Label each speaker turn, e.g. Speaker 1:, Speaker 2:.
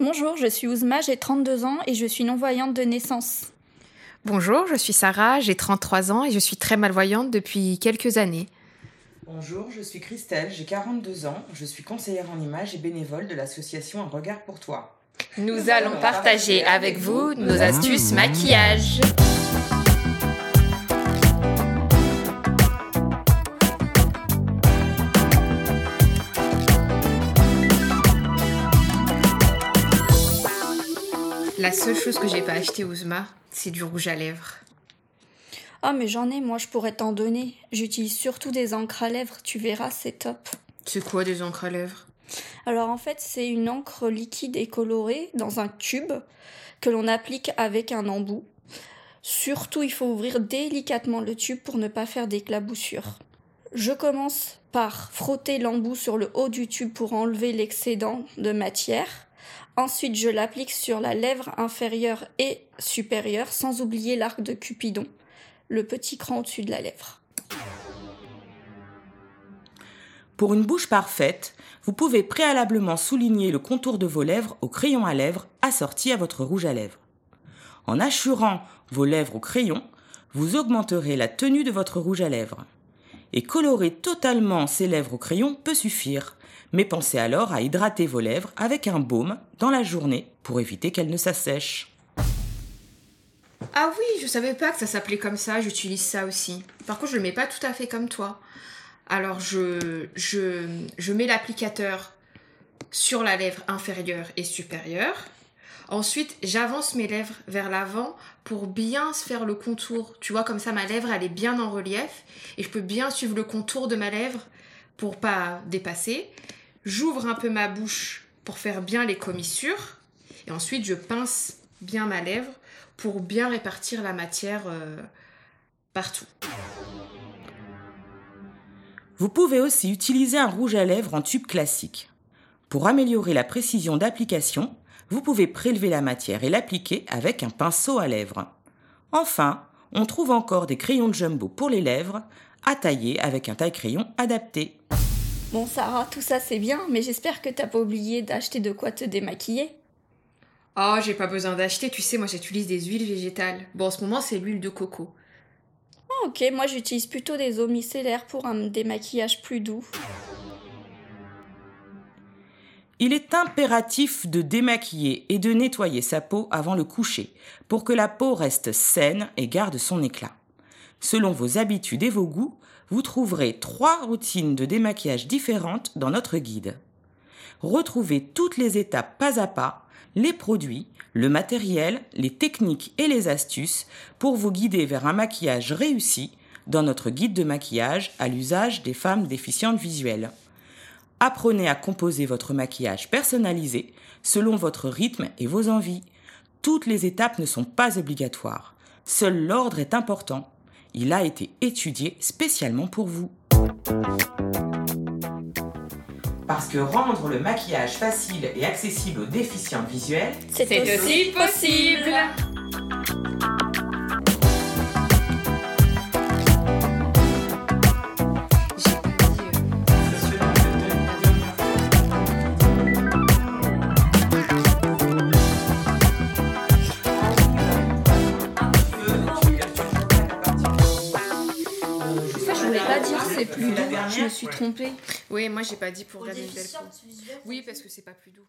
Speaker 1: Bonjour, je suis Ouzma, j'ai 32 ans et je suis non-voyante de naissance.
Speaker 2: Bonjour, je suis Sarah, j'ai 33 ans et je suis très malvoyante depuis quelques années.
Speaker 3: Bonjour, je suis Christelle, j'ai 42 ans, je suis conseillère en images et bénévole de l'association Un regard pour toi.
Speaker 2: Nous, allons partager avec vous nos astuces maquillage. La seule chose que j'ai pas acheté Ouzma, c'est du rouge à lèvres.
Speaker 1: Ah, mais j'en ai, moi je pourrais t'en donner. J'utilise surtout des encres à lèvres, tu verras, c'est top.
Speaker 2: C'est quoi des encres à lèvres?
Speaker 1: Alors en fait, c'est une encre liquide et colorée dans un tube que l'on applique avec un embout. Surtout, il faut ouvrir délicatement le tube pour ne pas faire d'éclaboussures. Je commence par frotter l'embout sur le haut du tube pour enlever l'excédent de matière. Ensuite, je l'applique sur la lèvre inférieure et supérieure, sans oublier l'arc de Cupidon, le petit cran au-dessus de la lèvre.
Speaker 3: Pour une bouche parfaite, vous pouvez préalablement souligner le contour de vos lèvres au crayon à lèvres assorti à votre rouge à lèvres. En assurant vos lèvres au crayon, vous augmenterez la tenue de votre rouge à lèvres. Et colorer totalement ces lèvres au crayon peut suffire, mais pensez alors à hydrater vos lèvres avec un baume dans la journée pour éviter qu'elles ne s'assèchent.
Speaker 2: Ah oui, je savais pas que ça s'appelait comme ça, j'utilise ça aussi. Par contre, je le mets pas tout à fait comme toi. Alors, je, je, je mets l'applicateur sur la lèvre inférieure et supérieure. Ensuite, j'avance mes lèvres vers l'avant pour bien se faire le contour. Tu vois, comme ça, ma lèvre, elle est bien en relief et je peux bien suivre le contour de ma lèvre pour pas dépasser. J'ouvre un peu ma bouche pour faire bien les commissures et ensuite je pince bien ma lèvre pour bien répartir la matière euh, partout.
Speaker 3: Vous pouvez aussi utiliser un rouge à lèvres en tube classique. Pour améliorer la précision d'application, vous pouvez prélever la matière et l'appliquer avec un pinceau à lèvres. Enfin, on trouve encore des crayons de jumbo pour les lèvres, à tailler avec un taille-crayon adapté.
Speaker 1: Bon, Sarah, tout ça c'est bien, mais j'espère que t'as pas oublié d'acheter de quoi te démaquiller.
Speaker 2: Oh, j'ai pas besoin d'acheter, tu sais, moi j'utilise des huiles végétales. Bon, en ce moment, c'est l'huile de coco.
Speaker 1: Oh, ok, moi j'utilise plutôt des eaux micellaires pour un démaquillage plus doux.
Speaker 3: Il est impératif de démaquiller et de nettoyer sa peau avant le coucher pour que la peau reste saine et garde son éclat. Selon vos habitudes et vos goûts, vous trouverez trois routines de démaquillage différentes dans notre guide. Retrouvez toutes les étapes pas à pas, les produits, le matériel, les techniques et les astuces pour vous guider vers un maquillage réussi dans notre guide de maquillage à l'usage des femmes déficientes visuelles. Apprenez à composer votre maquillage personnalisé selon votre rythme et vos envies. Toutes les étapes ne sont pas obligatoires. Seul l'ordre est important. Il a été étudié spécialement pour vous. Parce que rendre le maquillage facile et accessible aux déficients visuels,
Speaker 1: C'est
Speaker 2: aussi possible
Speaker 1: c'est plus doux, je me suis trompée.
Speaker 2: Oui, moi j'ai pas dit pour regarder une belle peau. Oui, parce que c'est pas plus doux.